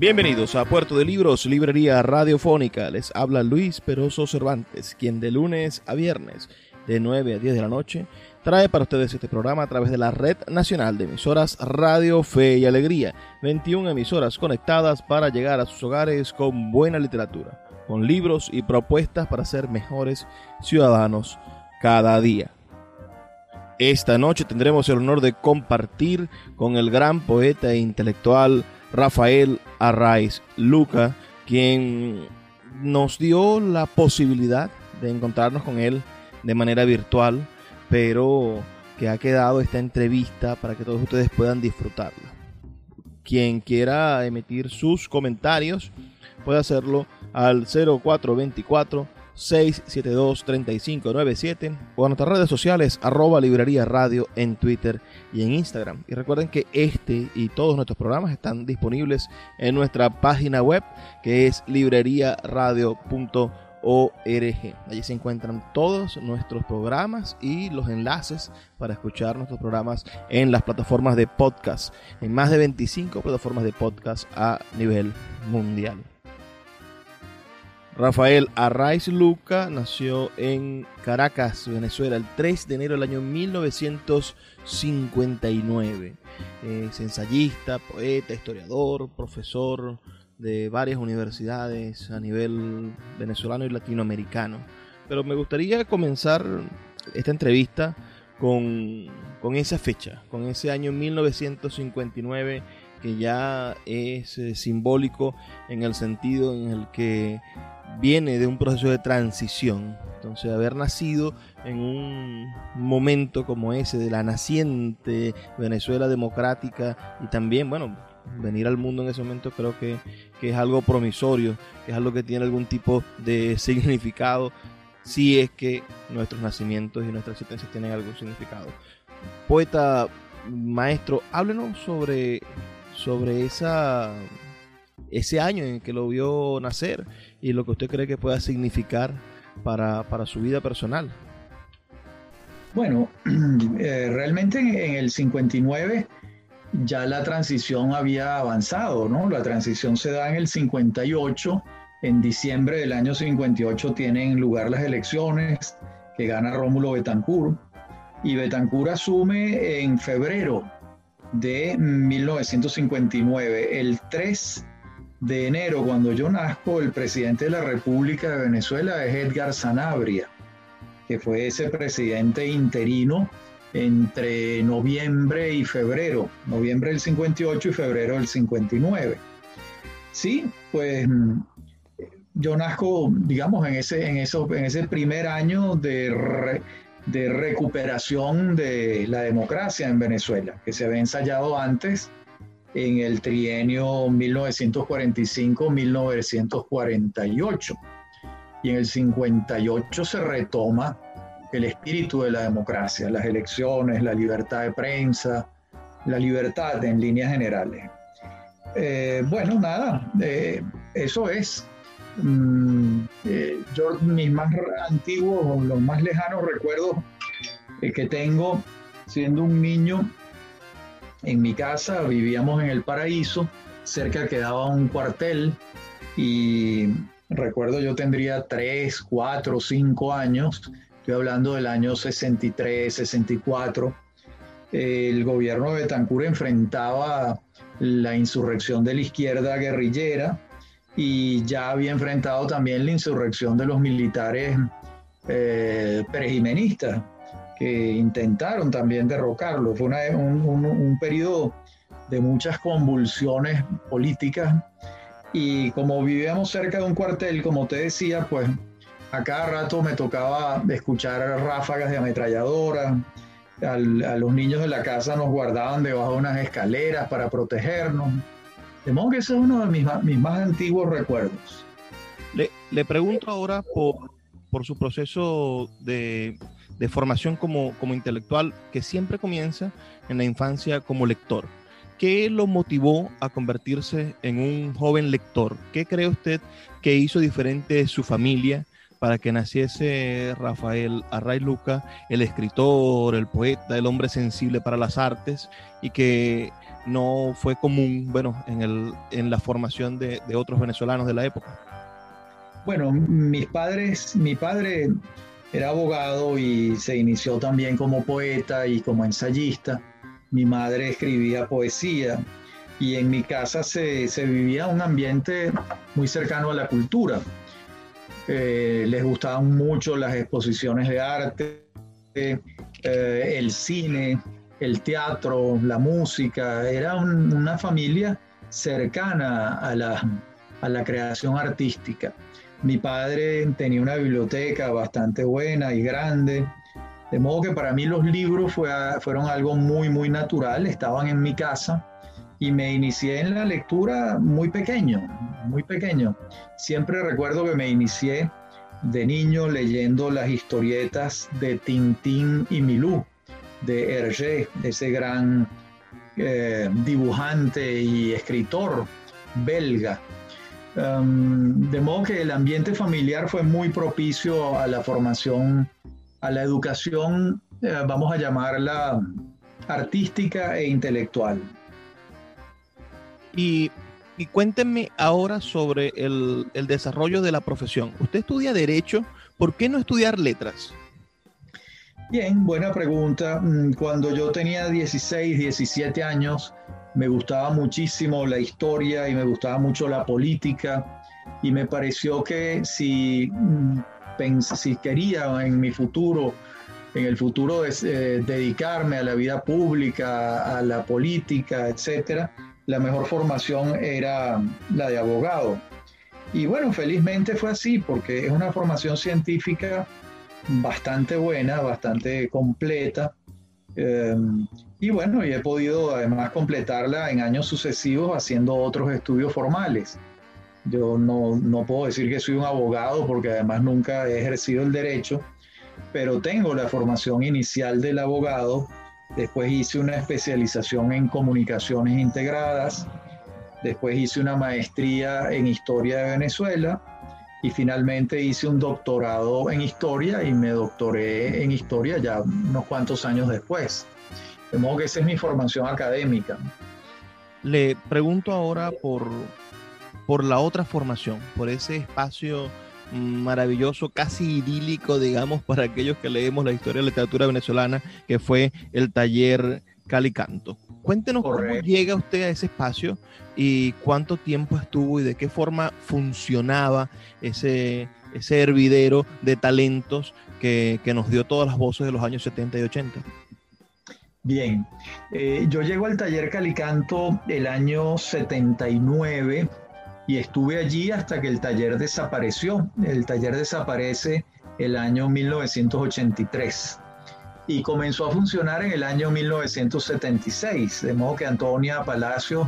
Bienvenidos a Puerto de Libros, Librería Radiofónica. Les habla Luis Peroso Cervantes, quien de lunes a viernes, de 9 a 10 de la noche, trae para ustedes este programa a través de la Red Nacional de Emisoras Radio Fe y Alegría. 21 emisoras conectadas para llegar a sus hogares con buena literatura, con libros y propuestas para ser mejores ciudadanos cada día. Esta noche tendremos el honor de compartir con el gran poeta e intelectual Rafael Arraiz Luca, quien nos dio la posibilidad de encontrarnos con él de manera virtual, pero que ha quedado esta entrevista para que todos ustedes puedan disfrutarla. Quien quiera emitir sus comentarios puede hacerlo al 0424 672-3597 o a nuestras redes sociales arroba librería radio en Twitter y en Instagram. Y recuerden que este y todos nuestros programas están disponibles en nuestra página web que es libreriaradio.org. Allí se encuentran todos nuestros programas y los enlaces para escuchar nuestros programas en las plataformas de podcast, en más de 25 plataformas de podcast a nivel mundial. Rafael Arraiz Luca nació en Caracas, Venezuela, el 3 de enero del año 1959. Es ensayista, poeta, historiador, profesor de varias universidades a nivel venezolano y latinoamericano. Pero me gustaría comenzar esta entrevista con, con esa fecha, con ese año 1959 que ya es eh, simbólico en el sentido en el que viene de un proceso de transición. Entonces, haber nacido en un momento como ese de la naciente Venezuela democrática y también, bueno, venir al mundo en ese momento creo que, es algo promisorio, que es algo que tiene algún tipo de significado, si es que nuestros nacimientos y nuestras existencias tienen algún significado. Poeta, maestro, háblenos sobre, sobre esa, ese año en que lo vio nacer y lo que usted cree que pueda significar para, su vida personal. Bueno, eh, realmente en, el 59 ya la transición había avanzado, ¿no? La transición se da en el 58, en diciembre del año 58 tienen lugar las elecciones que gana Rómulo Betancourt y Betancourt asume en febrero de 1959. El 3 de enero, cuando yo nazco, el presidente de la República de Venezuela es Edgar Sanabria, que fue ese presidente interino entre noviembre y febrero, noviembre del 58 y febrero del 59. Sí, pues yo nazco, digamos, en ese, en eso, en ese primer año de, de recuperación de la democracia en Venezuela, que se había ensayado antes en el trienio 1945-1948. Y en el 58 se retoma el espíritu de la democracia, las elecciones, la libertad de prensa, la libertad en líneas generales. Eh, bueno, nada, eh, eso es. Mm, eh, yo mis más antiguos, los más lejanos recuerdos que tengo siendo un niño en mi casa, vivíamos en el paraíso, cerca quedaba un cuartel y recuerdo yo tendría 3, 4, 5 años, estoy hablando del año 63, 64, el gobierno de Betancur enfrentaba la insurrección de la izquierda guerrillera y ya había enfrentado también la insurrección de los militares eh, que intentaron también derrocarlo. Fue un, un periodo de muchas convulsiones políticas y como vivíamos cerca de un cuartel, como te decía, pues a cada rato me tocaba escuchar ráfagas de ametralladora, a los niños de la casa nos guardaban debajo de unas escaleras para protegernos. De modo que ese es uno de mis, mis más antiguos recuerdos. Le, le pregunto ahora por, por su proceso de, de, formación como, como intelectual, que siempre comienza en la infancia como lector. ¿Qué lo motivó a convertirse en un joven lector? ¿Qué cree usted que hizo diferente su familia para que naciese Rafael Array Luca, el escritor, el poeta, el hombre sensible para las artes, y que no fue común, bueno, en, el, en la formación de, de otros venezolanos de la época. Bueno, mis padres, mi padre era abogado y se inició también como poeta y como ensayista. Mi madre escribía poesía y en mi casa se, se vivía un ambiente muy cercano a la cultura. Eh, les gustaban mucho las exposiciones de arte, eh, el cine, el teatro, la música. Era una familia cercana a la, a la creación artística. Mi padre tenía una biblioteca bastante buena y grande, de modo que para mí los libros fueron algo muy, muy natural, estaban en mi casa y me inicié en la lectura muy pequeño, muy pequeño. Siempre recuerdo que me inicié de niño leyendo las historietas de Tintín y Milú, de Hergé, ese gran eh, dibujante y escritor belga. Um, de modo que el ambiente familiar fue muy propicio a la formación, a la educación, eh, vamos a llamarla artística e intelectual. Y, y cuéntenme ahora sobre el, el, desarrollo de la profesión. Usted estudia derecho, ¿por qué no estudiar letras? Bien, buena pregunta. Mm, cuando yo tenía 16, 17 años, me gustaba muchísimo la historia y me gustaba mucho la política y me pareció que si, mm, si quería en mi futuro, en el futuro eh, dedicarme a la vida pública, a la política, etcétera, la mejor formación era la de abogado. Y bueno, felizmente fue así, porque es una formación científica bastante buena, bastante completa. Eh, y bueno, y he podido además completarla en años sucesivos haciendo otros estudios formales. Yo no, no puedo decir que soy un abogado porque además nunca he ejercido el derecho, pero tengo la formación inicial del abogado Después hice una especialización en comunicaciones integradas. Después hice una maestría en historia de Venezuela. Y finalmente hice un doctorado en historia y me doctoré en historia ya unos cuantos años después. De modo que esa es mi formación académica. Le pregunto ahora por, por la otra formación, por ese espacio maravilloso, casi idílico, digamos, para aquellos que leemos la historia de la literatura venezolana, que fue el taller Calicanto. Cuéntenos cómo llega usted a ese espacio y cuánto tiempo estuvo y de qué forma funcionaba ese, ese hervidero de talentos que, que nos dio todas las voces de los años 70 y 80. Bien, eh, yo llego al taller Calicanto el año 79 y estuve allí hasta que el taller desapareció. El taller desaparece el año 1983 y comenzó a funcionar en el año 1976, de modo que Antonia Palacios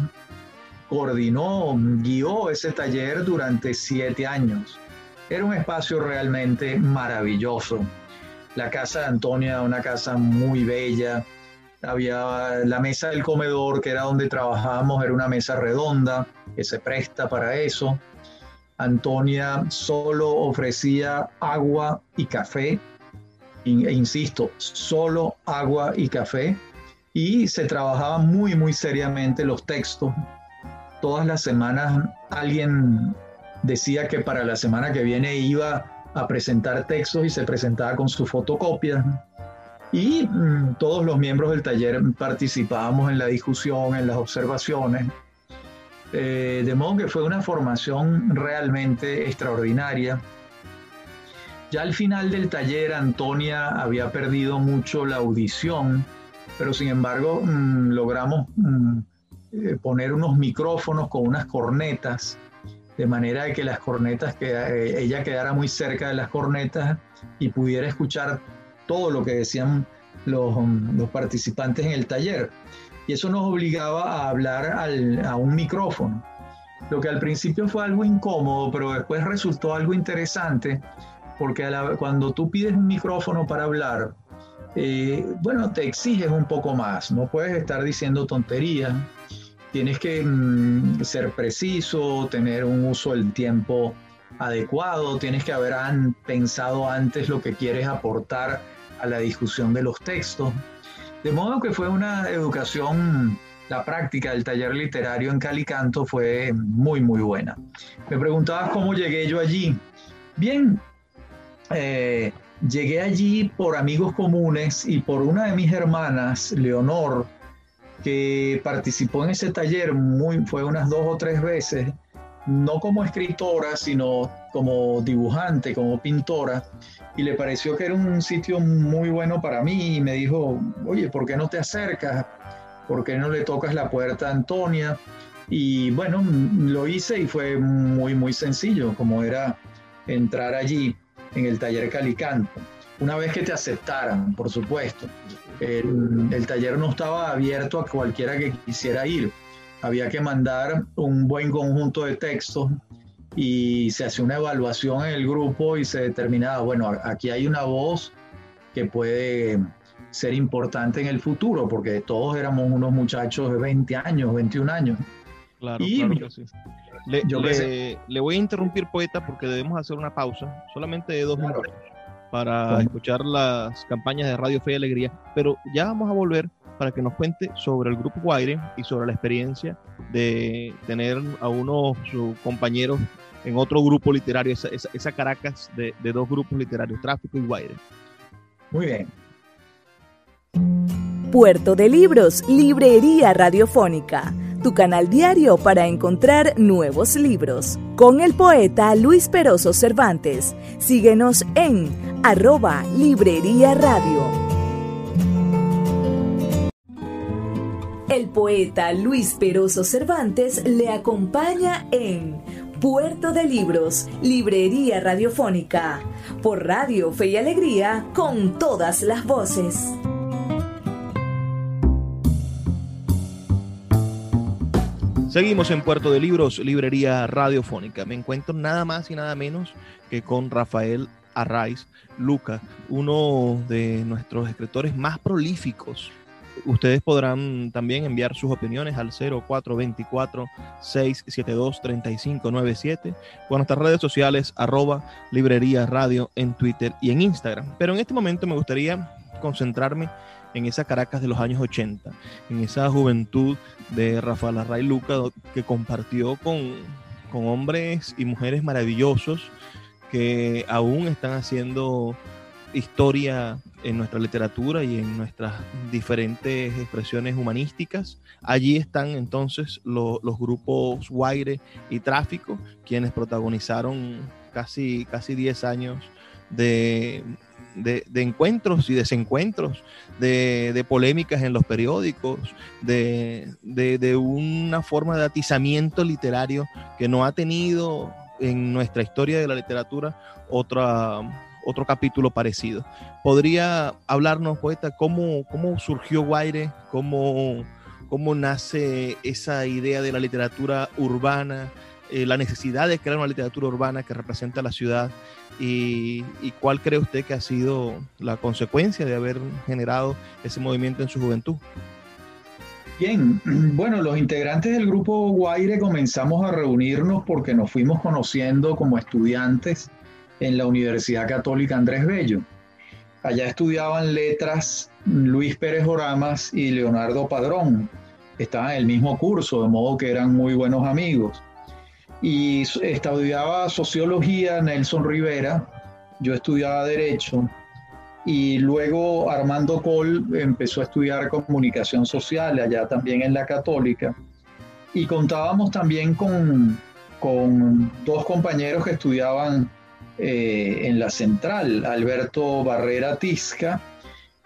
coordinó, guió ese taller durante siete años. Era un espacio realmente maravilloso. La casa de Antonia, una casa muy bella. Había la mesa del comedor, que era donde trabajábamos, era una mesa redonda que se presta para eso. Antonia solo ofrecía agua y café, e insisto, solo agua y café, y se trabajaba muy, muy seriamente los textos. Todas las semanas alguien decía que para la semana que viene iba a presentar textos y se presentaba con su fotocopia. Y mm, todos los miembros del taller participábamos en la discusión, en las observaciones. De modo que fue una formación realmente extraordinaria. Ya al final del taller Antonia había perdido mucho la audición, pero sin embargo mm, logramos mm, eh, poner unos micrófonos con unas cornetas, de manera que las cornetas, que eh, ella quedara muy cerca de las cornetas y pudiera escuchar todo lo que decían los, los participantes en el taller. Y eso nos obligaba a hablar a un micrófono. Lo que al principio fue algo incómodo, pero después resultó algo interesante, porque cuando tú pides un micrófono para hablar, eh, bueno, te exiges un poco más, no puedes estar diciendo tonterías, tienes que mm, ser preciso, tener un uso del tiempo adecuado, tienes que haber pensado antes lo que quieres aportar a la discusión de los textos. De modo que fue una educación, la práctica del taller literario en Calicanto fue muy, muy buena. Me preguntabas cómo llegué yo allí. Bien, eh, llegué allí por amigos comunes y por una de mis hermanas, Leonor, que participó en ese taller, muy, fue unas dos o tres veces, no como escritora, sino como dibujante, como pintora, y le pareció que era un sitio muy bueno para mí y me dijo, oye, ¿por qué no te acercas? ¿Por qué no le tocas la puerta a Antonia? Y bueno, lo hice y fue muy, muy sencillo, como era entrar allí en el taller Calicanto. Una vez que te aceptaran, por supuesto. El, el taller no estaba abierto a cualquiera que quisiera ir había que mandar un buen conjunto de textos y se hacía una evaluación en el grupo y se determinaba, bueno, aquí hay una voz que puede ser importante en el futuro, porque todos éramos unos muchachos de 20 años, 21 años. Claro, claro que sí. Le, voy a interrumpir, poeta, porque debemos hacer una pausa, solamente de dos minutos, para escuchar las campañas de Radio Fe y Alegría, pero ya vamos a volver para que nos cuente sobre el grupo Guaire y sobre la experiencia de tener a uno de sus compañeros en otro grupo literario, esa, Caracas de, de, dos grupos literarios, Tráfico y Guaire. Muy bien. Puerto de Libros, Librería Radiofónica, tu canal diario para encontrar nuevos libros. Con el poeta Luis Peroso Cervantes. Síguenos en arroba Librería Radio. El poeta Luis Peroso Cervantes le acompaña en Puerto de Libros, Librería Radiofónica, por Radio Fe y Alegría, con todas las voces. Seguimos en Puerto de Libros, Librería Radiofónica. Me encuentro nada más y nada menos que con Rafael Arraiz Luca, uno de nuestros escritores más prolíficos Ustedes podrán también enviar sus opiniones al 0424-672-3597 o a nuestras redes sociales arroba librería radio en Twitter y en Instagram. Pero en este momento me gustaría concentrarme en esa Caracas de los años 80, en esa juventud de Rafael Array Luca que compartió con, con hombres y mujeres maravillosos que aún están haciendo historia en nuestra literatura y en nuestras diferentes expresiones humanísticas. Allí están entonces los grupos Guaire y Tráfico, quienes protagonizaron casi, casi 10 años de, de, encuentros y desencuentros, de, polémicas en los periódicos, de, de, una forma de atizamiento literario que no ha tenido en nuestra historia de la literatura otra otro capítulo parecido. ¿Podría hablarnos, poeta, cómo, cómo surgió Guaire, cómo, cómo nace esa idea de la literatura urbana, eh, la necesidad de crear una literatura urbana que representa a la ciudad y, y, cuál cree usted que ha sido la consecuencia de haber generado ese movimiento en su juventud? Bien, bueno, los integrantes del grupo Guaire comenzamos a reunirnos porque nos fuimos conociendo como estudiantes en la Universidad Católica Andrés Bello. Allá estudiaban letras Luis Pérez Oramas y Leonardo Padrón. Estaban en el mismo curso, de modo que eran muy buenos amigos. Y estudiaba sociología Nelson Rivera, yo estudiaba derecho y luego Armando Col empezó a estudiar comunicación social allá también en la católica y contábamos también con, con dos compañeros que estudiaban eh, en la central, Alberto Barrera Tisca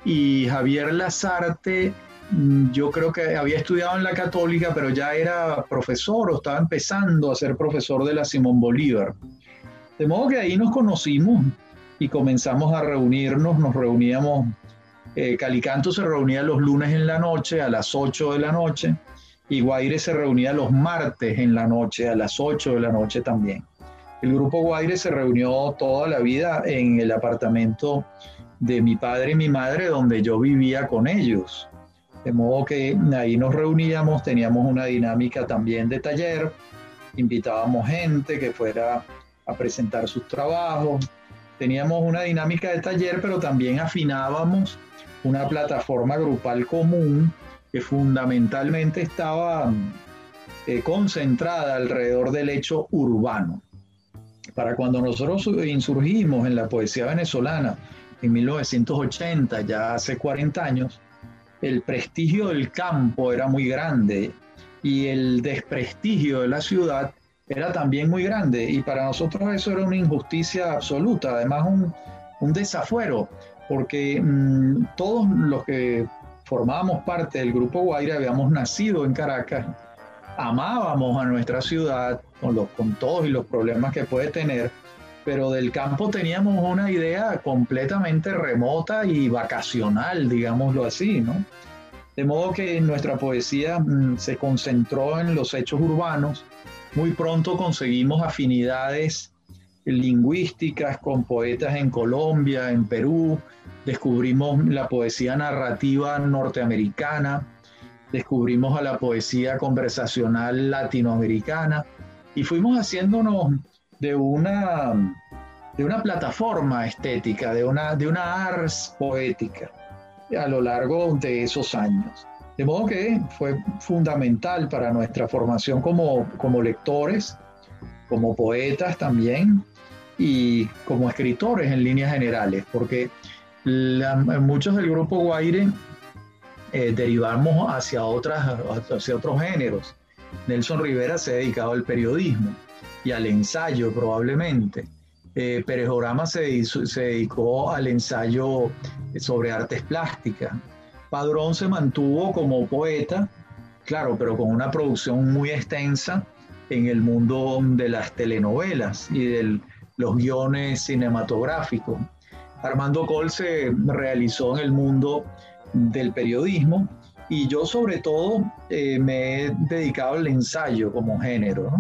y Javier Lazarte, mm, yo creo que había estudiado en la católica, pero ya era profesor o estaba empezando a ser profesor de la Simón Bolívar. De modo que ahí nos conocimos y comenzamos a reunirnos, nos reuníamos, eh, Calicanto se reunía los lunes en la noche a las 8 de la noche y Guaire se reunía los martes en la noche a las 8 de la noche también. El grupo Guaire se reunió toda la vida en el apartamento de mi padre y mi madre donde yo vivía con ellos. De modo que ahí nos reuníamos, teníamos una dinámica también de taller, invitábamos gente que fuera a presentar sus trabajos, teníamos una dinámica de taller, pero también afinábamos una plataforma grupal común que fundamentalmente estaba eh, concentrada alrededor del hecho urbano. Para cuando nosotros insurgimos en la poesía venezolana en 1980, ya hace 40 años, el prestigio del campo era muy grande y el desprestigio de la ciudad era también muy grande. Y para nosotros eso era una injusticia absoluta, además un, desafuero, porque mm, todos los que formábamos parte del Grupo Guaire habíamos nacido en Caracas, amábamos a nuestra ciudad con, los, con todos y los problemas que puede tener, pero del campo teníamos una idea completamente remota y vacacional, digámoslo así, ¿no? De modo que nuestra poesía mm, se concentró en los hechos urbanos, muy pronto conseguimos afinidades lingüísticas con poetas en Colombia, en Perú, descubrimos la poesía narrativa norteamericana, descubrimos a la poesía conversacional latinoamericana y fuimos haciéndonos de una, de una plataforma estética, de una, de una ars poética a lo largo de esos años. De modo que fue fundamental para nuestra formación como, como lectores, como poetas también y como escritores en líneas generales, porque muchos del grupo Guaire eh, derivamos hacia, otras, hacia otros géneros. Nelson Rivera se ha dedicado al periodismo y al ensayo probablemente. Eh, Pérez Orama se, se dedicó al ensayo sobre artes plásticas. Padrón se mantuvo como poeta, claro, pero con una producción muy extensa en el mundo de las telenovelas y de los guiones cinematográficos. Armando Col se realizó en el mundo del periodismo y yo sobre todo eh, me he dedicado al ensayo como género,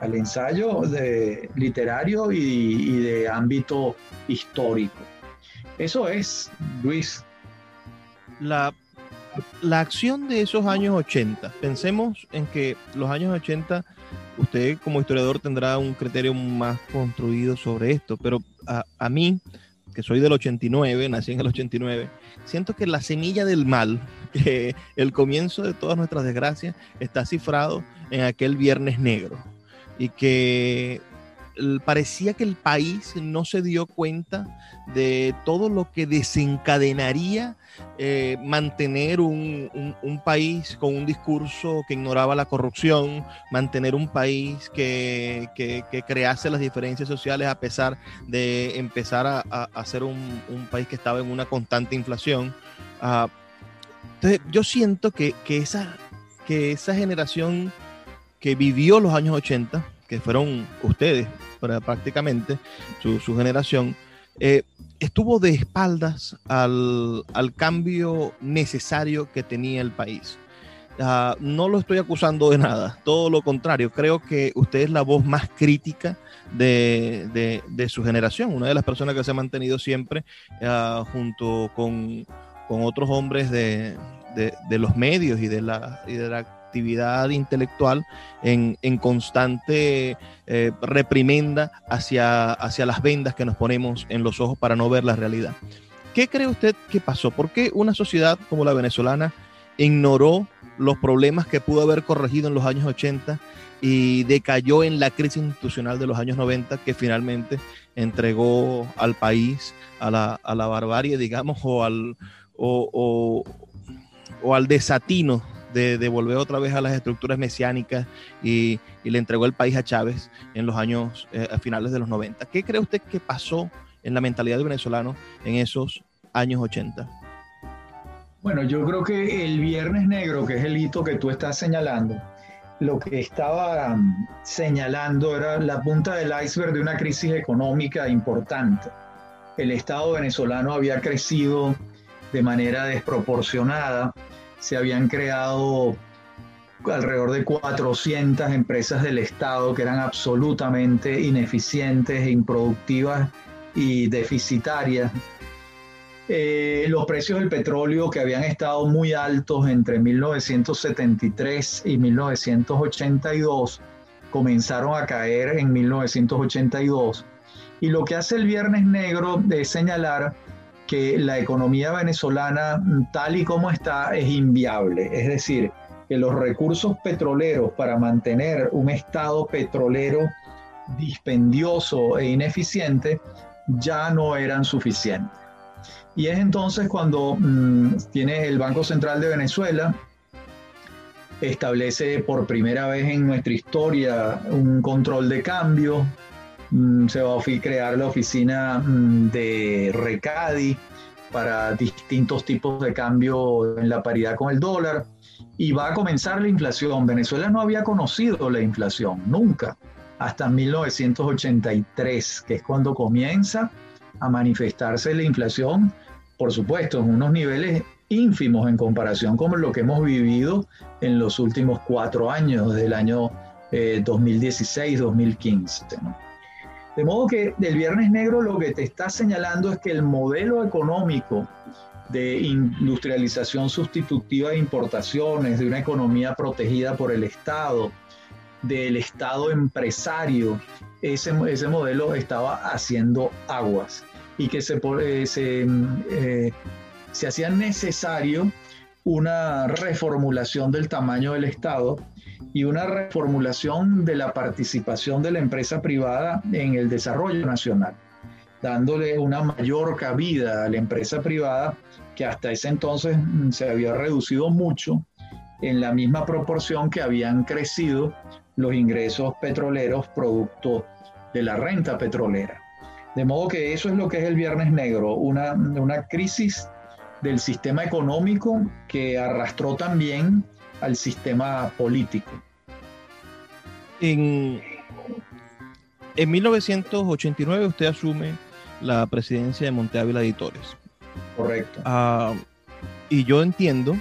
al ensayo literario y, de ámbito histórico. Eso es, Luis, la, la acción de esos años 80, pensemos en que los años 80, usted como historiador tendrá un criterio más construido sobre esto, pero a mí, que soy del 89, nací en el 89, siento que la semilla del mal, que el comienzo de todas nuestras desgracias, está cifrado en aquel viernes negro. Y que parecía que el país no se dio cuenta de todo lo que desencadenaría eh, mantener un, país con un discurso que ignoraba la corrupción, mantener un país que, crease las diferencias sociales a pesar de empezar a, ser un, país que estaba en una constante inflación. Ah, entonces, yo siento que, esa, que esa generación que vivió los años 80, que fueron ustedes prácticamente, su, generación, eh, estuvo de espaldas al, cambio necesario que tenía el país. Ah, no lo estoy acusando de nada, todo lo contrario, creo que usted es la voz más crítica de, su generación, una de las personas que se ha mantenido siempre ah, junto con, otros hombres de, los medios y de la, y de la actividad intelectual en, constante eh, reprimenda hacia, hacia las vendas que nos ponemos en los ojos para no ver la realidad. ¿Qué cree usted que pasó? ¿Por qué una sociedad como la venezolana ignoró los problemas que pudo haber corregido en los años 80 y decayó en la crisis institucional de los años 90 que finalmente entregó al país a la, a la barbarie, digamos, o al, o, al desatino de, volver otra vez a las estructuras mesiánicas y, le entregó el país a Chávez en los años, eh, a finales de los 90. ¿Qué cree usted que pasó en la mentalidad del venezolano en esos años 80? Bueno, yo creo que el Viernes Negro, que es el hito que tú estás señalando, lo que estaba um, señalando era la punta del iceberg de una crisis económica importante. El Estado venezolano había crecido de manera desproporcionada, se habían creado alrededor de 400 empresas del Estado que eran absolutamente ineficientes, improductivas y deficitarias eh, los precios del petróleo que habían estado muy altos entre 1973 y 1982 comenzaron a caer en 1982. Y lo que hace el Viernes Negro es señalar que la economía venezolana tal y como está es inviable. Es decir, que los recursos petroleros para mantener un estado petrolero dispendioso e ineficiente ya no eran suficientes. Y es entonces cuando mm, tiene el Banco Central de Venezuela, establece por primera vez en nuestra historia un control de cambio, mm, se va a crear la oficina mm, de Recadi para distintos tipos de cambio en la paridad con el dólar y va a comenzar la inflación. Venezuela no había conocido la inflación nunca hasta 1983, que es cuando comienza a manifestarse la inflación por supuesto, en unos niveles ínfimos en comparación con lo que hemos vivido en los últimos cuatro años, desde el año 2016-2015. Eh, de modo que el Viernes Negro lo que te está señalando es que el modelo económico de industrialización sustitutiva de importaciones, de una economía protegida por el Estado, del Estado empresario, ese, ese modelo estaba haciendo aguas y que se, eh, se, eh, se hacía necesario una reformulación del tamaño del Estado y una reformulación de la participación de la empresa privada en el desarrollo nacional, dándole una mayor cabida a la empresa privada que hasta ese entonces mm, se había reducido mucho en la misma proporción que habían crecido los ingresos petroleros producto de la renta petrolera. De modo que eso es lo que es el Viernes Negro, una, una crisis del sistema económico que arrastró también al sistema político. En, en 1989 usted asume la presidencia de Monte Ávila Editores. Correcto. Ah, y yo entiendo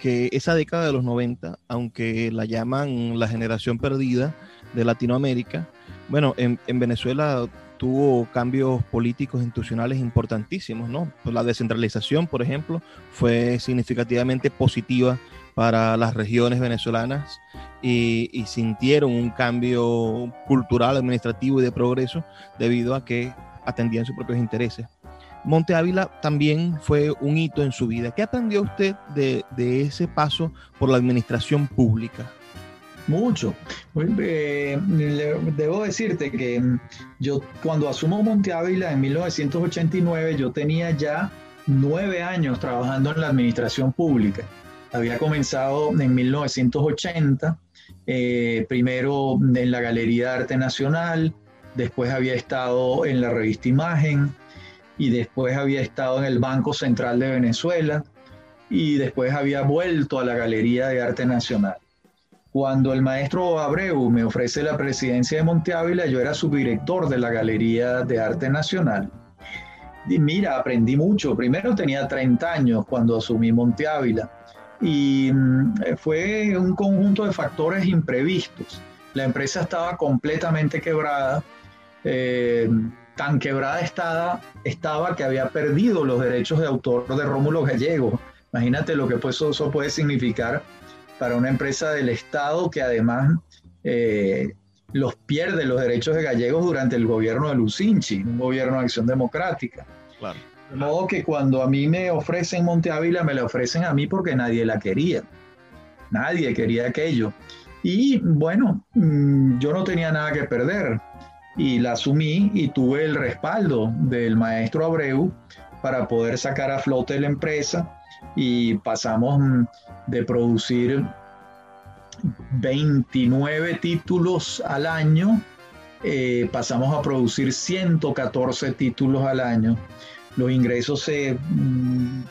que esa década de los 90, aunque la llaman la generación perdida de Latinoamérica, bueno, en, en Venezuela tuvo cambios políticos institucionales importantísimos, ¿no? La descentralización, por ejemplo, fue significativamente positiva para las regiones venezolanas y, sintieron un cambio cultural, administrativo y de progreso debido a que atendían sus propios intereses. Monte Ávila también fue un hito en su vida. ¿Qué aprendió usted de, ese paso por la administración pública? Mucho. Eh, debo decirte que yo cuando asumo Monte Ávila en 1989, yo tenía ya nueve años trabajando en la administración pública. Había comenzado en 1980, eh, primero en la Galería de Arte Nacional, después había estado en la revista Imagen y después había estado en el Banco Central de Venezuela y después había vuelto a la Galería de Arte Nacional. Cuando el maestro Abreu me ofrece la presidencia de Monte Ávila, yo era subdirector de la Galería de Arte Nacional. Y mira, aprendí mucho. Primero tenía 30 años cuando asumí Monte Ávila y mm, fue un conjunto de factores imprevistos. La empresa estaba completamente quebrada, eh, tan quebrada estaba, estaba que había perdido los derechos de autor de Rómulo Gallego. Imagínate lo que pues eso puede significar para una empresa del Estado que además eh, los pierde los derechos de gallegos durante el gobierno de Lucinchi, un gobierno de acción democrática. De modo que cuando a mí me ofrecen Monte Ávila, me la ofrecen a mí porque nadie la quería. Nadie quería aquello. Y bueno, mm, yo no tenía nada que perder y la asumí y tuve el respaldo del maestro Abreu para poder sacar a flote la empresa y pasamos mm, de producir 29 títulos al año, eh, pasamos a producir 114 títulos al año. Los ingresos se, mm,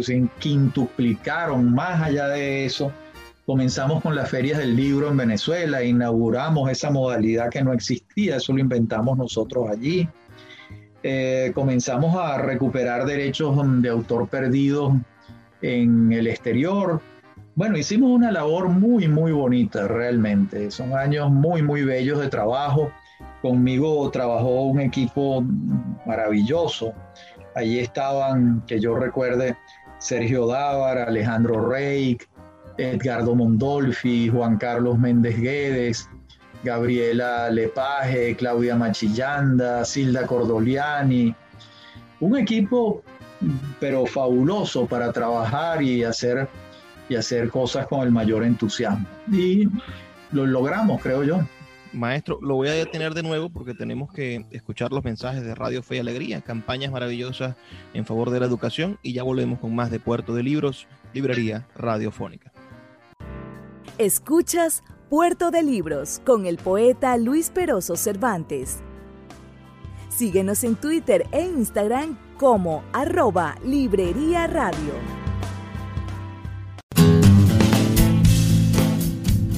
se quintuplicaron más allá de eso Comenzamos con las ferias del libro en Venezuela, inauguramos esa modalidad que no existía, eso lo inventamos nosotros allí. Eh, comenzamos a recuperar derechos de autor perdidos en el exterior. Bueno, hicimos una labor muy, muy bonita realmente. Son años muy, muy bellos de trabajo. Conmigo trabajó un equipo maravilloso. Allí estaban, que yo recuerde, Sergio Dávar, Alejandro Reik, Edgardo Mondolfi, Juan Carlos Méndez Guedes, Gabriela Lepage, Claudia Machillanda, Silda Cordoliani. Un equipo, pero fabuloso para trabajar y hacer, y hacer cosas con el mayor entusiasmo. Y lo logramos, creo yo. Maestro, lo voy a detener de nuevo porque tenemos que escuchar los mensajes de Radio Fe y Alegría, campañas maravillosas en favor de la educación y ya volvemos con más de Puerto de Libros, Librería Radiofónica. Escuchas Puerto de Libros con el poeta Luis Peroso Cervantes. Síguenos en Twitter e Instagram como arroba Librería Radio.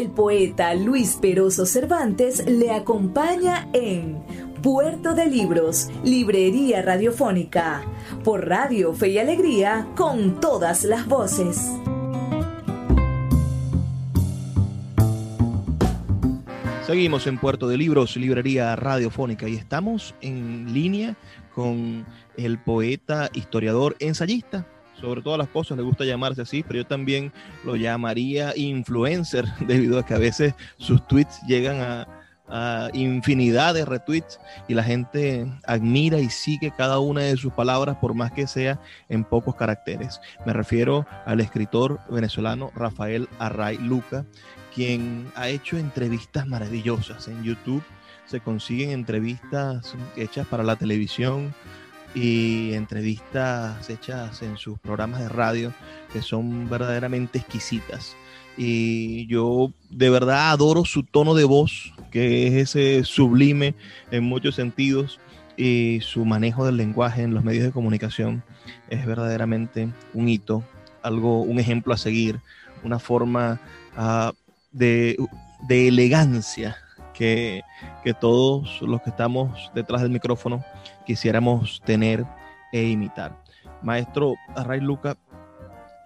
El poeta Luis Peroso Cervantes le acompaña en Puerto de Libros, Librería Radiofónica, por Radio Fe y Alegría, con todas las voces. Seguimos en Puerto de Libros, Librería Radiofónica, y estamos en línea con el poeta, historiador, ensayista, sobre todas las cosas le gusta llamarse así, pero yo también lo llamaría influencer, debido a que a veces sus tweets llegan a, infinidad de retweets y la gente admira y sigue cada una de sus palabras, por más que sea en pocos caracteres. Me refiero al escritor venezolano Rafael Array Luca, quien ha hecho entrevistas maravillosas en YouTube. Se consiguen entrevistas hechas para la televisión, y entrevistas hechas en sus programas de radio que son verdaderamente exquisitas. Y yo de verdad adoro su tono de voz, que es ese sublime en muchos sentidos, y su manejo del lenguaje en los medios de comunicación es verdaderamente un hito, algo, un ejemplo a seguir, una forma uh, de, de, elegancia que, todos los que estamos detrás del micrófono quisiéramos tener e imitar. Maestro Array Luca,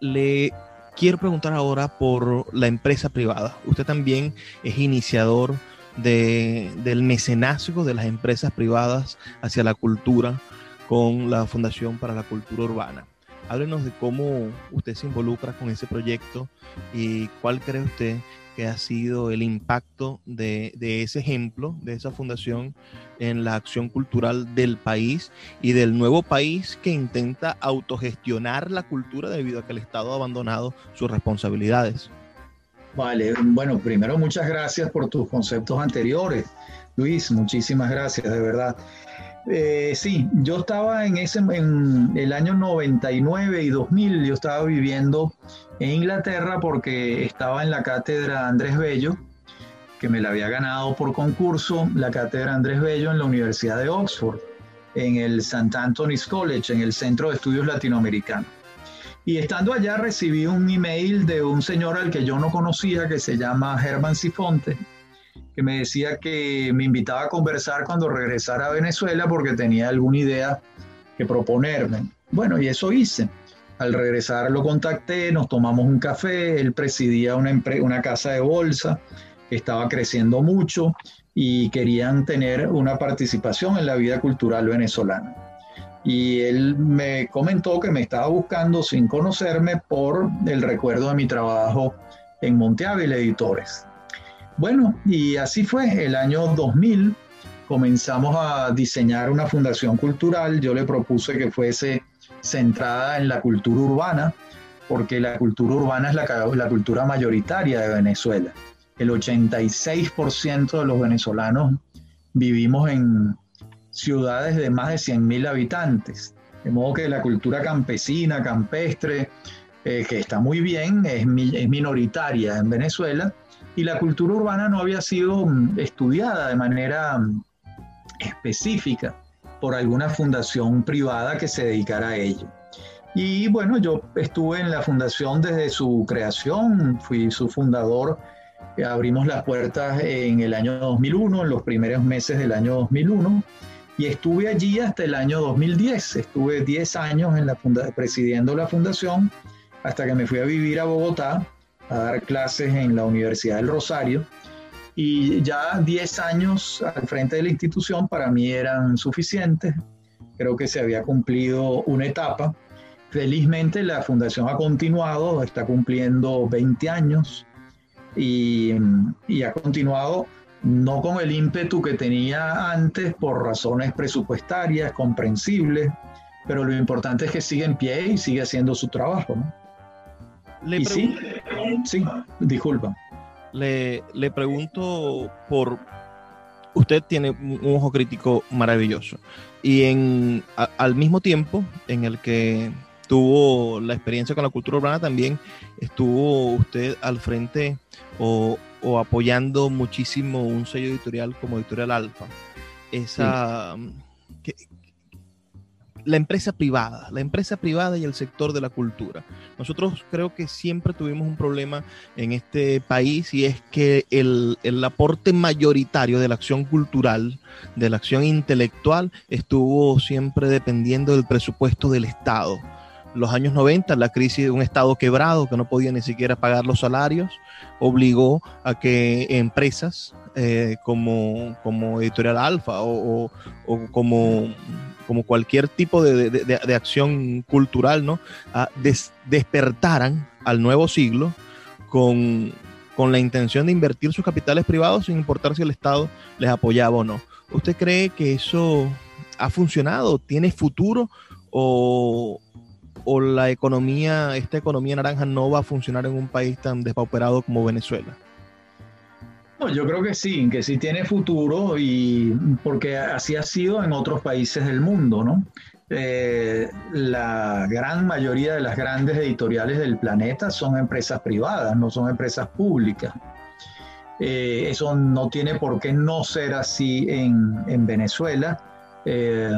le quiero preguntar ahora por la empresa privada. Usted también es iniciador de, del mecenazgo de las empresas privadas hacia la cultura con la Fundación para la Cultura Urbana. Háblenos de cómo usted se involucra con ese proyecto y cuál cree usted que ha sido el impacto de, ese ejemplo, de esa fundación en la acción cultural del país y del nuevo país que intenta autogestionar la cultura debido a que el Estado ha abandonado sus responsabilidades. Vale, bueno, primero muchas gracias por tus conceptos anteriores. Luis, muchísimas gracias, de verdad. Eh, sí, yo estaba en ese en el año 99 y 2000, yo estaba viviendo en Inglaterra porque estaba en la cátedra Andrés Bello, que me la había ganado por concurso, la cátedra Andrés Bello en la Universidad de Oxford, en el St. Anthony's College, en el Centro de Estudios Latinoamericanos. Y estando allá recibí un email de un señor al que yo no conocía, que se llama Germán Sifonte, que me decía que me invitaba a conversar cuando regresara a Venezuela porque tenía alguna idea que proponerme. Bueno, y eso hice. Al regresar lo contacté, nos tomamos un café, él presidía una, una casa de bolsa que estaba creciendo mucho y querían tener una participación en la vida cultural venezolana. Y él me comentó que me estaba buscando sin conocerme por el recuerdo de mi trabajo en Monteávil Editores. Bueno, y así fue, el año 2000 comenzamos a diseñar una fundación cultural, yo le propuse que fuese centrada en la cultura urbana, porque la cultura urbana es la, la cultura mayoritaria de Venezuela. El 86% de los venezolanos vivimos en ciudades de más de 100.000 habitantes. De modo que la cultura campesina, campestre, eh, que está muy bien, es, es minoritaria en Venezuela, y la cultura urbana no había sido mm, estudiada de manera mm, específica por alguna fundación privada que se dedicara a ello. Y bueno, yo estuve en la fundación desde su creación, fui su fundador, abrimos las puertas en el año 2001, en los primeros meses del año 2001, y estuve allí hasta el año 2010, estuve 10 años presidiendo la fundación hasta que me fui a vivir a Bogotá a dar clases en la Universidad del Rosario y ya 10 años al frente de la institución para mí eran suficientes. Creo que se había cumplido una etapa. Felizmente la fundación ha continuado, está cumpliendo 20 años y, y ha continuado no con el ímpetu que tenía antes por razones presupuestarias, comprensibles, pero lo importante es que sigue en pie y sigue haciendo su trabajo. Le sí, sí, disculpa. le, le pregunto por... Usted tiene un ojo crítico maravilloso. Y en, al mismo tiempo en el que tuvo la experiencia con la cultura urbana, también estuvo usted al frente o, o apoyando muchísimo un sello editorial como Editorial Alfa. Esa, la empresa privada, la empresa privada y el sector de la cultura. Nosotros creo que siempre tuvimos un problema en este país y es que el, aporte mayoritario de la acción cultural, de la acción intelectual, estuvo siempre dependiendo del presupuesto del Estado. Los años 90, la crisis de un Estado quebrado que no podía ni siquiera pagar los salarios, obligó a que empresas eh, como, como Editorial Alfa o, o como como cualquier tipo de, acción cultural, ¿no? despertaran al nuevo siglo con, la intención de invertir sus capitales privados sin importar si el Estado les apoyaba o no. ¿Usted cree que eso ha funcionado? ¿Tiene futuro? ¿O, o la economía, esta economía naranja no va a funcionar en un país tan despauperado como Venezuela? Yo creo que sí, que sí tiene futuro y porque así ha sido en otros países del mundo, ¿no? Eh, la gran mayoría de las grandes editoriales del planeta son empresas privadas, no son empresas públicas. Eh, eso no tiene por qué no ser así en, Venezuela. Eh,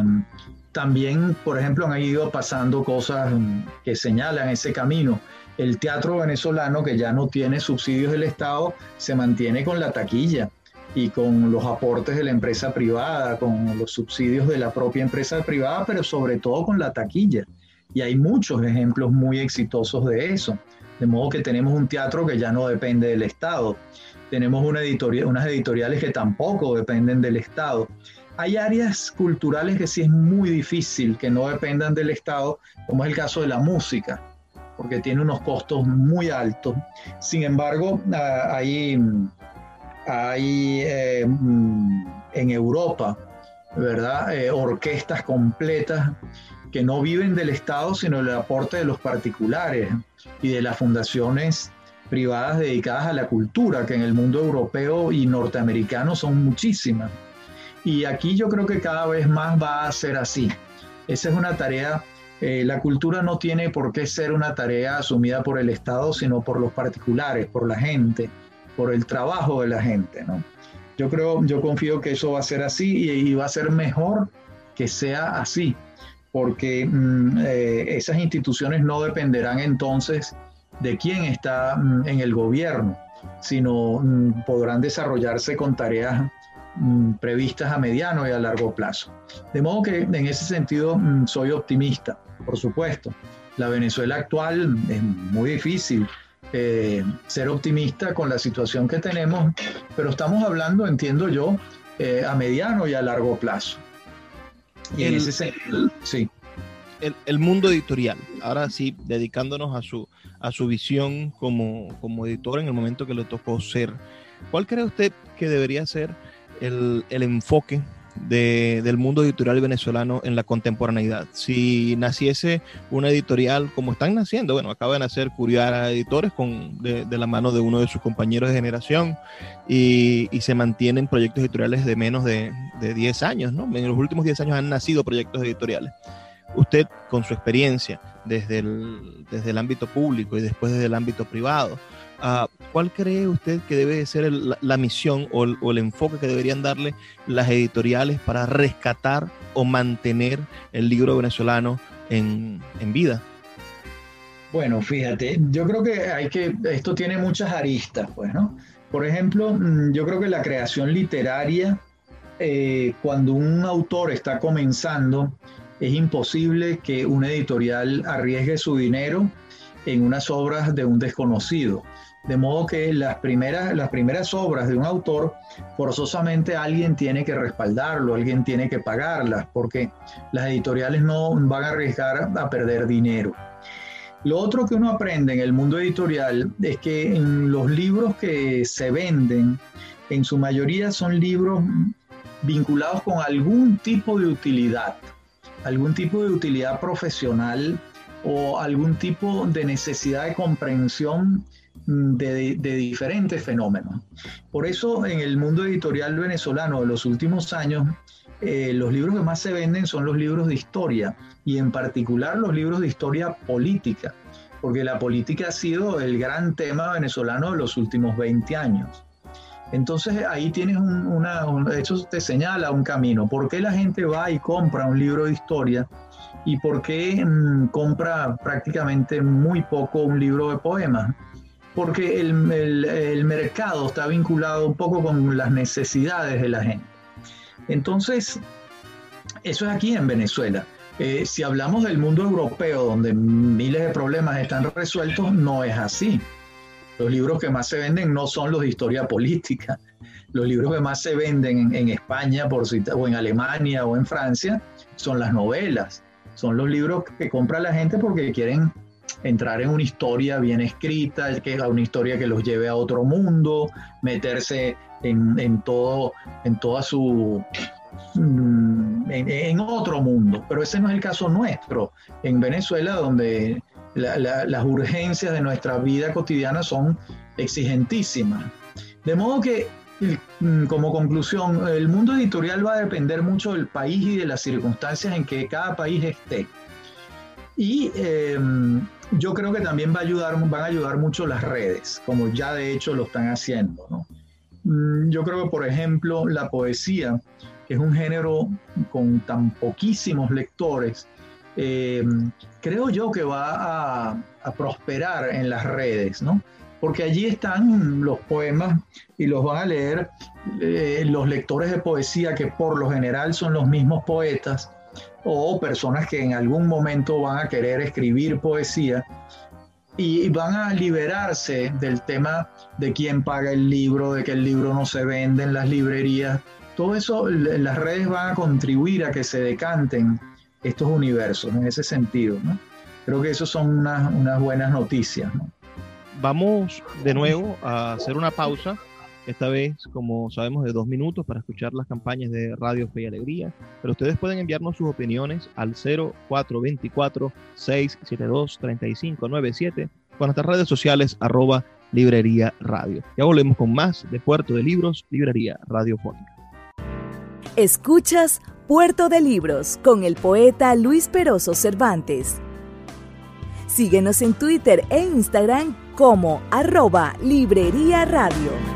también, por ejemplo, han ido pasando cosas que señalan ese camino el teatro venezolano, que ya no tiene subsidios del Estado, se mantiene con la taquilla y con los aportes de la empresa privada, con los subsidios de la propia empresa privada, pero sobre todo con la taquilla. Y hay muchos ejemplos muy exitosos de eso. De modo que tenemos un teatro que ya no depende del Estado. Tenemos unas editoriales que tampoco dependen del Estado. Hay áreas culturales que sí es muy difícil que no dependan del Estado, como es el caso de la música porque tiene unos costos muy altos. Sin embargo, hay, hay eh, mm, en Europa, ¿verdad? Eh, orquestas completas que no viven del Estado, sino del aporte de los particulares y de las fundaciones privadas dedicadas a la cultura, que en el mundo europeo y norteamericano son muchísimas. Y aquí yo creo que cada vez más va a ser así. Esa es una tarea eh, la cultura no tiene por qué ser una tarea asumida por el Estado, sino por los particulares, por la gente, por el trabajo de la gente. ¿no? Yo creo, yo confío que eso va a ser así y, va a ser mejor que sea así, porque mm, eh, esas instituciones no dependerán entonces de quién está mm, en el gobierno, sino mm, podrán desarrollarse con tareas previstas a mediano y a largo plazo. De modo que en ese sentido soy optimista, por supuesto. La Venezuela actual es muy difícil eh, ser optimista con la situación que tenemos, pero estamos hablando, entiendo yo, eh, a mediano y a largo plazo. Y el, en ese sentido, sí. El, mundo editorial, ahora sí, dedicándonos a su, a su visión como, como editor en el momento que le tocó ser, ¿cuál cree usted que debería ser el, el enfoque del mundo editorial venezolano en la contemporaneidad. Si naciese una editorial como están naciendo, bueno, acaba de nacer Curiara Editores con, de, la mano de uno de sus compañeros de generación y, se mantienen proyectos editoriales de menos de, de 10 años, ¿no? En los últimos 10 años han nacido proyectos editoriales. Usted, con su experiencia desde el, desde el ámbito público y después desde el ámbito privado, Ah, ¿Cuál cree usted que debe ser la, misión o el, enfoque que deberían darle las editoriales para rescatar o mantener el libro venezolano en, vida? Bueno, fíjate, yo creo que hay que, esto tiene muchas aristas, pues, ¿no? Por ejemplo, mm, yo creo que la creación literaria, eh, cuando un autor está comenzando, es imposible que una editorial arriesgue su dinero en unas obras de un desconocido. De modo que las primeras, las primeras obras de un autor, forzosamente alguien tiene que respaldarlo, alguien tiene que pagarlas, porque las editoriales no van a arriesgar a perder dinero. Lo otro que uno aprende en el mundo editorial es que en los libros que se venden, en su mayoría son libros vinculados con algún tipo de utilidad, algún tipo de utilidad profesional o algún tipo de necesidad de comprensión de, diferentes fenómenos. Por eso en el mundo editorial venezolano de los últimos años, eh, los libros que más se venden son los libros de historia y en particular los libros de historia política, porque la política ha sido el gran tema venezolano de los últimos 20 años. Entonces ahí tienes una, eso te señala un camino. ¿Por qué la gente va y compra un libro de historia? ¿Y por qué mm, compra prácticamente muy poco un libro de poemas? Porque el, mercado está vinculado un poco con las necesidades de la gente. Entonces, eso es aquí en Venezuela. Eh, si hablamos del mundo europeo, donde miles de problemas están resueltos, no es así. Los libros que más se venden no son los de historia política. Los libros que más se venden en, España por, o en Alemania o en Francia son las novelas. Son los libros que compra la gente porque quieren entrar en una historia bien escrita, que una historia que los lleve a otro mundo, meterse en, todo, en toda su mm, en, otro mundo. Pero ese no es el caso nuestro. En Venezuela, donde las urgencias de nuestra vida cotidiana son exigentísimas. De modo que, mm, como conclusión, el mundo editorial va a depender mucho del país y de las circunstancias en que cada país esté. Y em, yo creo que también va a ayudar, van a ayudar mucho las redes, como ya de hecho lo están haciendo. ¿no? Mm, yo creo que, por ejemplo, la poesía, que es un género con tan poquísimos lectores, em, creo yo que va a, prosperar en las redes, ¿no? Porque allí están los poemas y los van a leer eh, los lectores de poesía, que por lo general son los mismos poetas, o personas que en algún momento van a querer escribir poesía y van a liberarse del tema de quién paga el libro, de que el libro no se vende en las librerías. Todo eso, las redes van a contribuir a que se decanten estos universos en ese sentido. Creo que eso son unas, unas buenas noticias. Vamos de nuevo a hacer una pausa esta vez, como sabemos, de dos minutos para escuchar las campañas de Radio Fe y Alegría. Pero ustedes pueden enviarnos sus opiniones al 0424-672-3597 con nuestras redes sociales arroba librería radio. Ya volvemos con más de Puerto de Libros, Librería Radiofónica. Escuchas Puerto de Libros con el poeta Luis Peroso Cervantes. Síguenos en Twitter e Instagram como arroba Librería Radio.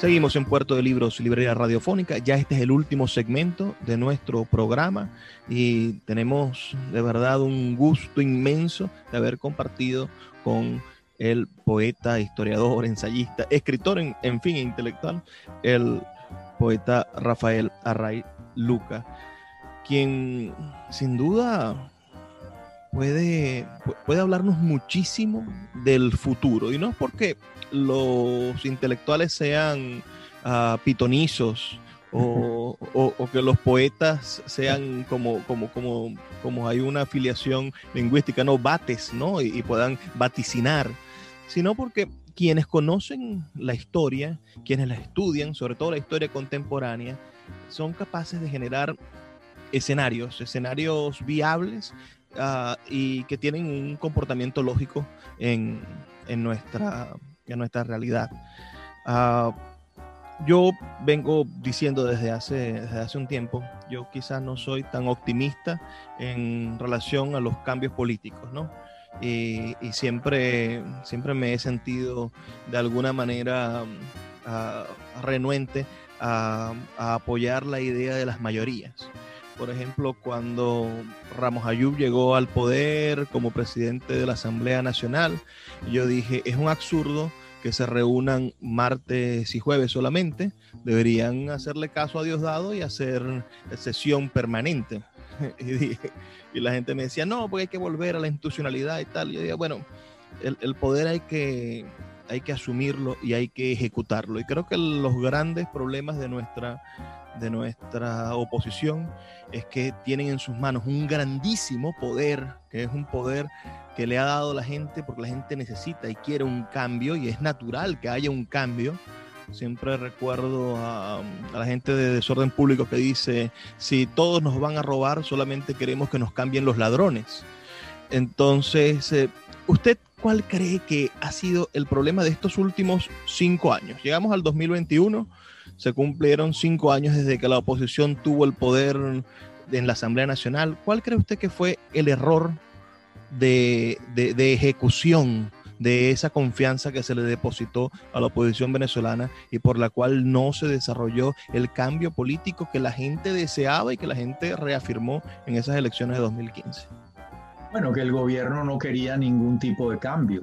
Seguimos en Puerto de Libros, Librería Radiofónica. Ya este es el último segmento de nuestro programa y tenemos de verdad un gusto inmenso de haber compartido con el poeta, historiador, ensayista, escritor, en, fin, intelectual, el poeta Rafael Array Luca, quien sin duda puede, puede hablarnos muchísimo del futuro. Y no es porque los intelectuales sean uh, pitonizos o, que los poetas sean como, como, como, como hay una afiliación lingüística, no bates, ¿no? Y, puedan vaticinar, sino porque quienes conocen la historia, quienes la estudian, sobre todo la historia contemporánea, son capaces de generar escenarios, escenarios viables uh, y que tienen un comportamiento lógico en, en nuestra en nuestra realidad. Ah, yo vengo diciendo desde hace, hace un tiempo, yo quizás no soy tan optimista en relación a los cambios políticos, ¿no? Y, siempre, siempre me he sentido de alguna manera ah, renuente a, apoyar la idea de las mayorías. Por ejemplo, cuando Ramos Ayub llegó al poder como presidente de la Asamblea Nacional, yo dije, es un absurdo que se reúnan martes y jueves solamente, deberían hacerle caso a Diosdado y hacer sesión permanente. y, la gente me decía, no, porque hay que volver a la institucionalidad y tal. Y yo decía, bueno, el, el, poder hay que, hay que asumirlo y hay que ejecutarlo. Y creo que los grandes problemas de nuestra, de nuestra oposición es que tienen en sus manos un grandísimo poder, que es un poder que le ha dado la gente porque la gente necesita y quiere un cambio y es natural que haya un cambio. Siempre recuerdo a, la gente de desorden público que dice, si todos nos van a robar, solamente queremos que nos cambien los ladrones. Entonces, eh, ¿usted cuál cree que ha sido el problema de estos últimos cinco años? Llegamos al 2021, se cumplieron cinco años desde que la oposición tuvo el poder en la Asamblea Nacional. ¿Cuál cree usted que fue el error de, ejecución de esa confianza que se le depositó a la oposición venezolana y por la cual no se desarrolló el cambio político que la gente deseaba y que la gente reafirmó en esas elecciones de 2015. Bueno, que el gobierno no quería ningún tipo de cambio,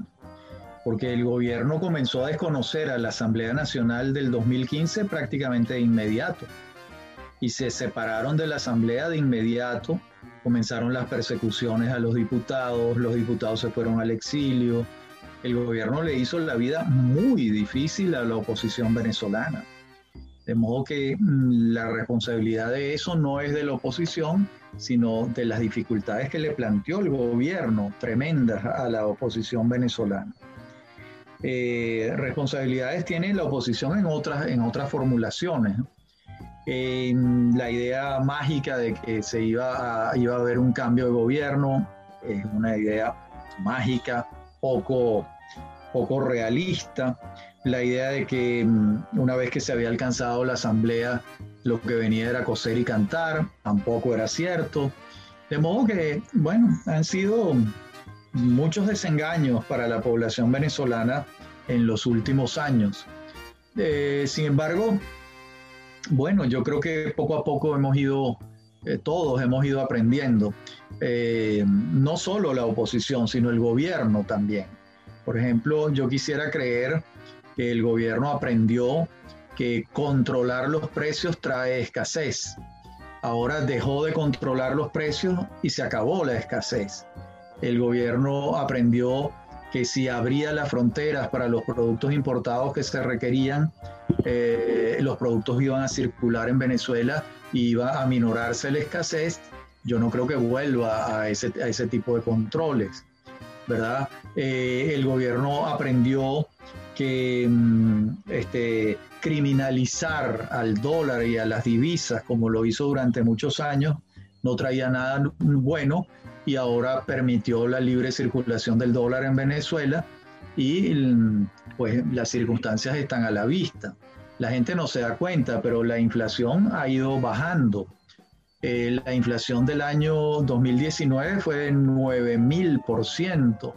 porque el gobierno comenzó a desconocer a la Asamblea Nacional del 2015 prácticamente de inmediato y se separaron de la Asamblea de inmediato comenzaron las persecuciones a los diputados, los diputados se fueron al exilio, el gobierno le hizo la vida muy difícil a la oposición venezolana. De modo que mm, la responsabilidad de eso no es de la oposición, sino de las dificultades que le planteó el gobierno tremendas a la oposición venezolana. Eh, responsabilidades tiene la oposición en otras, en otras formulaciones la idea mágica de que se iba a, iba a haber un cambio de gobierno es una idea mágica, poco, poco realista. La idea de que mm, una vez que se había alcanzado la asamblea, lo que venía era coser y cantar, tampoco era cierto. De modo que, bueno, han sido muchos desengaños para la población venezolana en los últimos años. Eh, sin embargo, bueno, yo creo que poco a poco hemos ido, eh, todos hemos ido aprendiendo, eh, no solo la oposición, sino el gobierno también. Por ejemplo, yo quisiera creer que el gobierno aprendió que controlar los precios trae escasez. Ahora dejó de controlar los precios y se acabó la escasez. El gobierno aprendió que si abría las fronteras para los productos importados que se requerían, eh, los productos iban a circular en Venezuela y iba a minorarse la escasez. Yo no creo que vuelva a ese, a ese tipo de controles, ¿verdad? Eh, el gobierno aprendió que mm, este, criminalizar al dólar y a las divisas, como lo hizo durante muchos años, no traía nada bueno y ahora permitió la libre circulación del dólar en Venezuela y pues las circunstancias están a la vista. La gente no se da cuenta, pero la inflación ha ido bajando. Eh, la inflación del año 2019 fue de 9000%.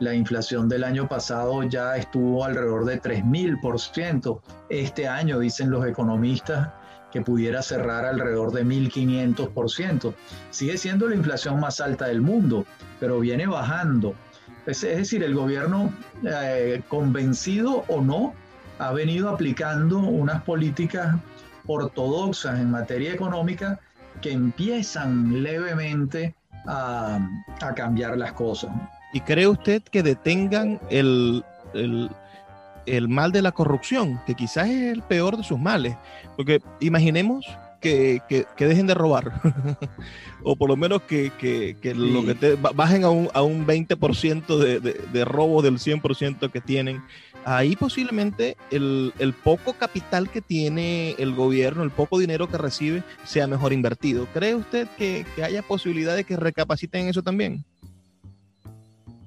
La inflación del año pasado ya estuvo alrededor de 3000%. Este año, dicen los economistas, que pudiera cerrar alrededor de 1500%. Sigue siendo la inflación más alta del mundo, pero viene bajando. Es, decir, el gobierno, eh, convencido o no, ha venido aplicando unas políticas ortodoxas en materia económica que empiezan levemente a, cambiar las cosas. ¿Y cree usted que detengan el, mal de la corrupción, que quizás es el peor de sus males? Porque imaginemos que, dejen de robar, o por lo menos que, lo que te, bajen a un, a un 20% de, de, de robo del 100% que tienen ahí posiblemente el, poco capital que tiene el gobierno, el poco dinero que recibe, sea mejor invertido. ¿Cree usted que, haya posibilidad de que recapaciten eso también?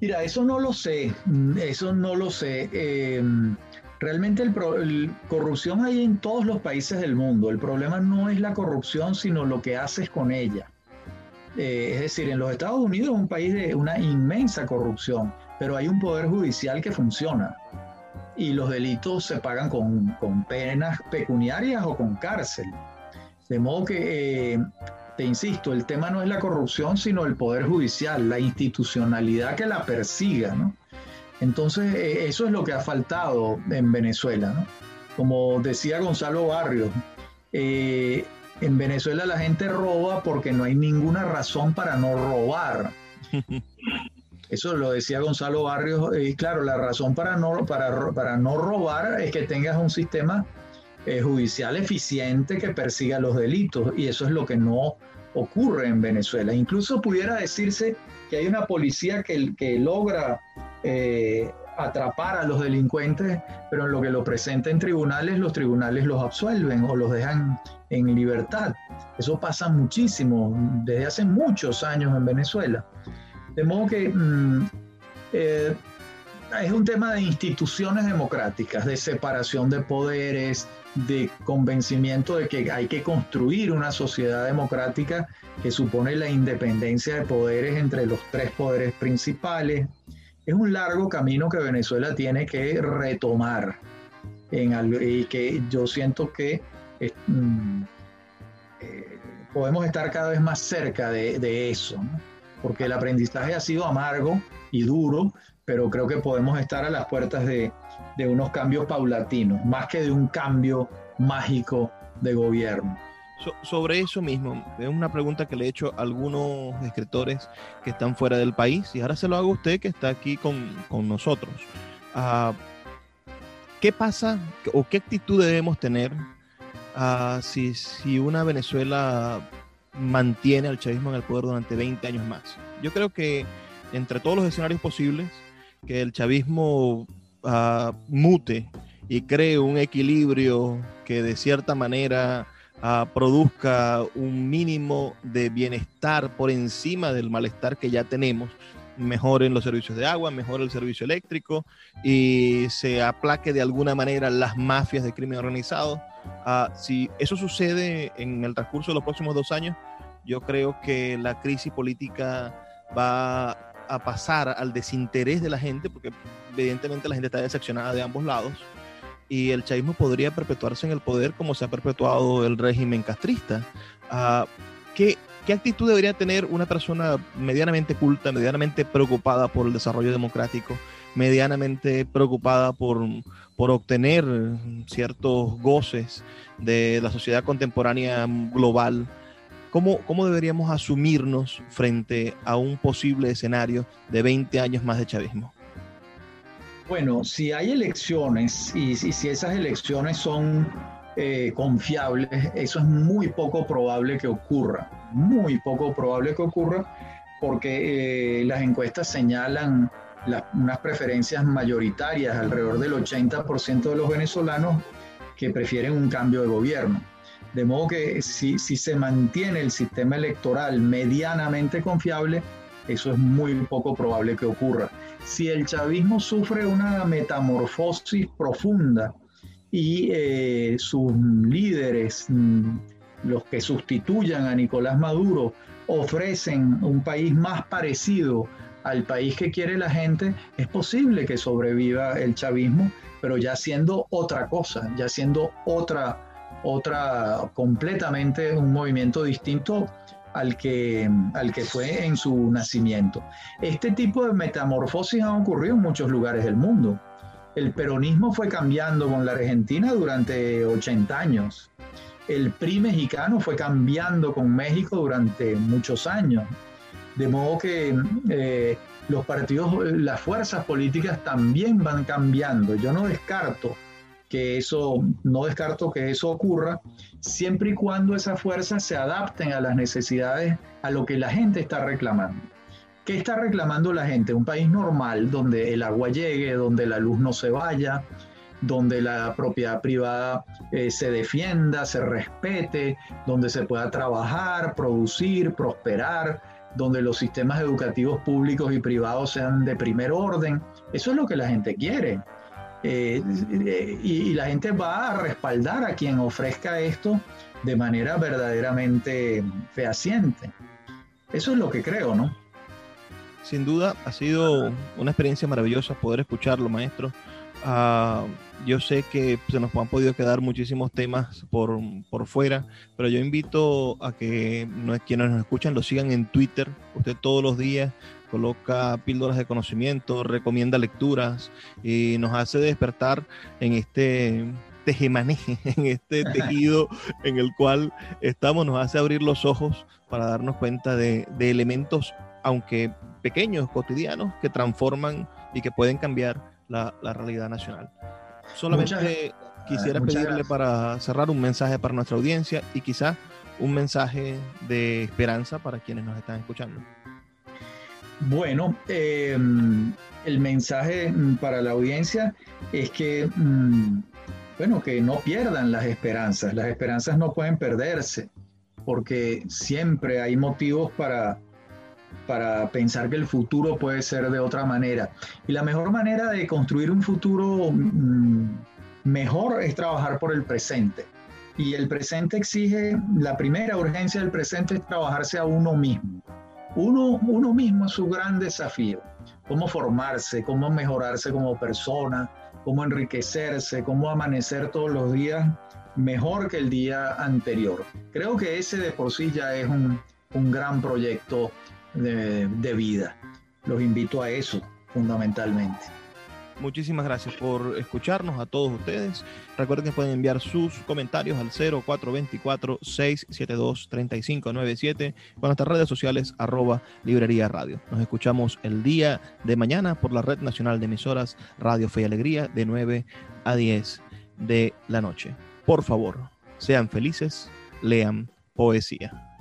Mira, eso no lo sé, eso no lo sé. Em, realmente el, corrupción hay en todos los países del mundo. El problema no es la corrupción, sino lo que haces con ella. Eh, es decir, en los Estados Unidos es un país de una inmensa corrupción, pero hay un poder judicial que funciona y los delitos se pagan con, penas pecuniarias o con cárcel. De modo que, eh, te insisto, el tema no es la corrupción, sino el poder judicial, la institucionalidad que la persiga, ¿no? Entonces, eh, eso es lo que ha faltado en Venezuela, ¿no? Como decía Gonzalo Barrios, eh, en Venezuela la gente roba porque no hay ninguna razón para no robar. Eso lo decía Gonzalo Barrios, y claro, la razón para no, para, para no robar es que tengas un sistema eh, judicial eficiente que persiga los delitos, y eso es lo que no ocurre en Venezuela. Incluso pudiera decirse que hay una policía que, que logra eh, atrapar a los delincuentes, pero en lo que lo presenta en tribunales, los tribunales los absuelven o los dejan en libertad. Eso pasa muchísimo, desde hace muchos años en Venezuela. De modo que mm, eh, es un tema de instituciones democráticas, de separación de poderes, de convencimiento de que hay que construir una sociedad democrática que supone la independencia de poderes entre los tres poderes principales. Es un largo camino que Venezuela tiene que retomar en y que yo siento que mm, eh, podemos estar cada vez más cerca de, eso. porque el aprendizaje ha sido amargo y duro, pero creo que podemos estar a las puertas de, unos cambios paulatinos, más que de un cambio mágico de gobierno. sobre eso mismo, es una pregunta que le he hecho a algunos escritores que están fuera del país y ahora se lo hago a usted que está aquí con, nosotros. Ah, ¿Qué pasa o qué actitud debemos tener ah, si, si una Venezuela mantiene al chavismo en el poder durante 20 años más. Yo creo que entre todos los escenarios posibles, que el chavismo ah, mute y cree un equilibrio que de cierta manera ah, produzca un mínimo de bienestar por encima del malestar que ya tenemos, mejoren los servicios de agua, mejore el servicio eléctrico y se aplaque de alguna manera las mafias de crimen organizado. Ah, si eso sucede en el transcurso de los próximos dos años, yo creo que la crisis política va a pasar al desinterés de la gente, porque evidentemente la gente está decepcionada de ambos lados, y el chavismo podría perpetuarse en el poder como se ha perpetuado el régimen castrista. Ah, ¿qué, ¿Qué actitud debería tener una persona medianamente culta, medianamente preocupada por el desarrollo democrático, medianamente preocupada por, por obtener ciertos goces de la sociedad contemporánea global? ¿Cómo, ¿Cómo deberíamos asumirnos frente a un posible escenario de 20 años más de chavismo? Bueno, si hay elecciones y, si esas elecciones son eh, confiables, eso es muy poco probable que ocurra, muy poco probable que ocurra porque eh, las encuestas señalan unas preferencias mayoritarias, alrededor del 80% de los venezolanos que prefieren un cambio de gobierno. De modo que si, si se mantiene el sistema electoral medianamente confiable, eso es muy poco probable que ocurra. Si el chavismo sufre una metamorfosis profunda, y eh, sus líderes, mm, los que sustituyan a Nicolás Maduro, ofrecen un país más parecido al país que quiere la gente, es posible que sobreviva el chavismo, pero ya siendo otra cosa, ya siendo otra, otra completamente un movimiento distinto al que, al que fue en su nacimiento. Este tipo de metamorfosis ha ocurrido en muchos lugares del mundo. El peronismo fue cambiando con la Argentina durante 80 años. El PRI mexicano fue cambiando con México durante muchos años. De modo que eh, los partidos, las fuerzas políticas también van cambiando. Yo no descarto que eso, no descarto que eso ocurra, siempre y cuando esas fuerzas se adapten a las necesidades, a lo que la gente está reclamando. ¿Qué está reclamando la gente? Un país normal donde el agua llegue, donde la luz no se vaya, donde la propiedad privada eh, se defienda, se respete, donde se pueda trabajar, producir, prosperar, donde los sistemas educativos públicos y privados sean de primer orden. Eso es lo que la gente quiere. Eh, y, y la gente va a respaldar a quien ofrezca esto de manera verdaderamente fehaciente. Eso es lo que creo, ¿no? sin duda ha sido una experiencia maravillosa poder escucharlo, maestro. Ah, yo sé que se nos han podido quedar muchísimos temas por, por fuera, pero yo invito a que no, quienes nos escuchan lo sigan en Twitter. Usted todos los días coloca píldoras de conocimiento, recomienda lecturas y nos hace despertar en este tejemaneje, en este tejido en el cual estamos, nos hace abrir los ojos para darnos cuenta de, de elementos, aunque pequeños, cotidianos, que transforman y que pueden cambiar la, realidad nacional. Solamente quisiera pedirle para cerrar un mensaje para nuestra audiencia y quizá un mensaje de esperanza para quienes nos están escuchando. Bueno, em, el mensaje mm, para la audiencia es que, mm, bueno, que no pierdan las esperanzas. Las esperanzas no pueden perderse porque siempre hay motivos para, para pensar que el futuro puede ser de otra manera. Y la mejor manera de construir un futuro mm, mejor es trabajar por el presente. Y el presente exige, la primera urgencia del presente es trabajarse a uno mismo. Uno, uno mismo es su gran desafío. Cómo formarse, cómo mejorarse como persona, cómo enriquecerse, cómo amanecer todos los días mejor que el día anterior. Creo que ese de por sí ya es un, un gran proyecto de, vida. Los invito a eso fundamentalmente. Muchísimas gracias por escucharnos a todos ustedes. Recuerden que pueden enviar sus comentarios al 0424-672-3597 con nuestras redes sociales arroba librería radio. Nos escuchamos el día de mañana por la Red Nacional de Emisoras Radio Fe y Alegría de 9 a 10 de la noche. Por favor, sean felices, lean poesía.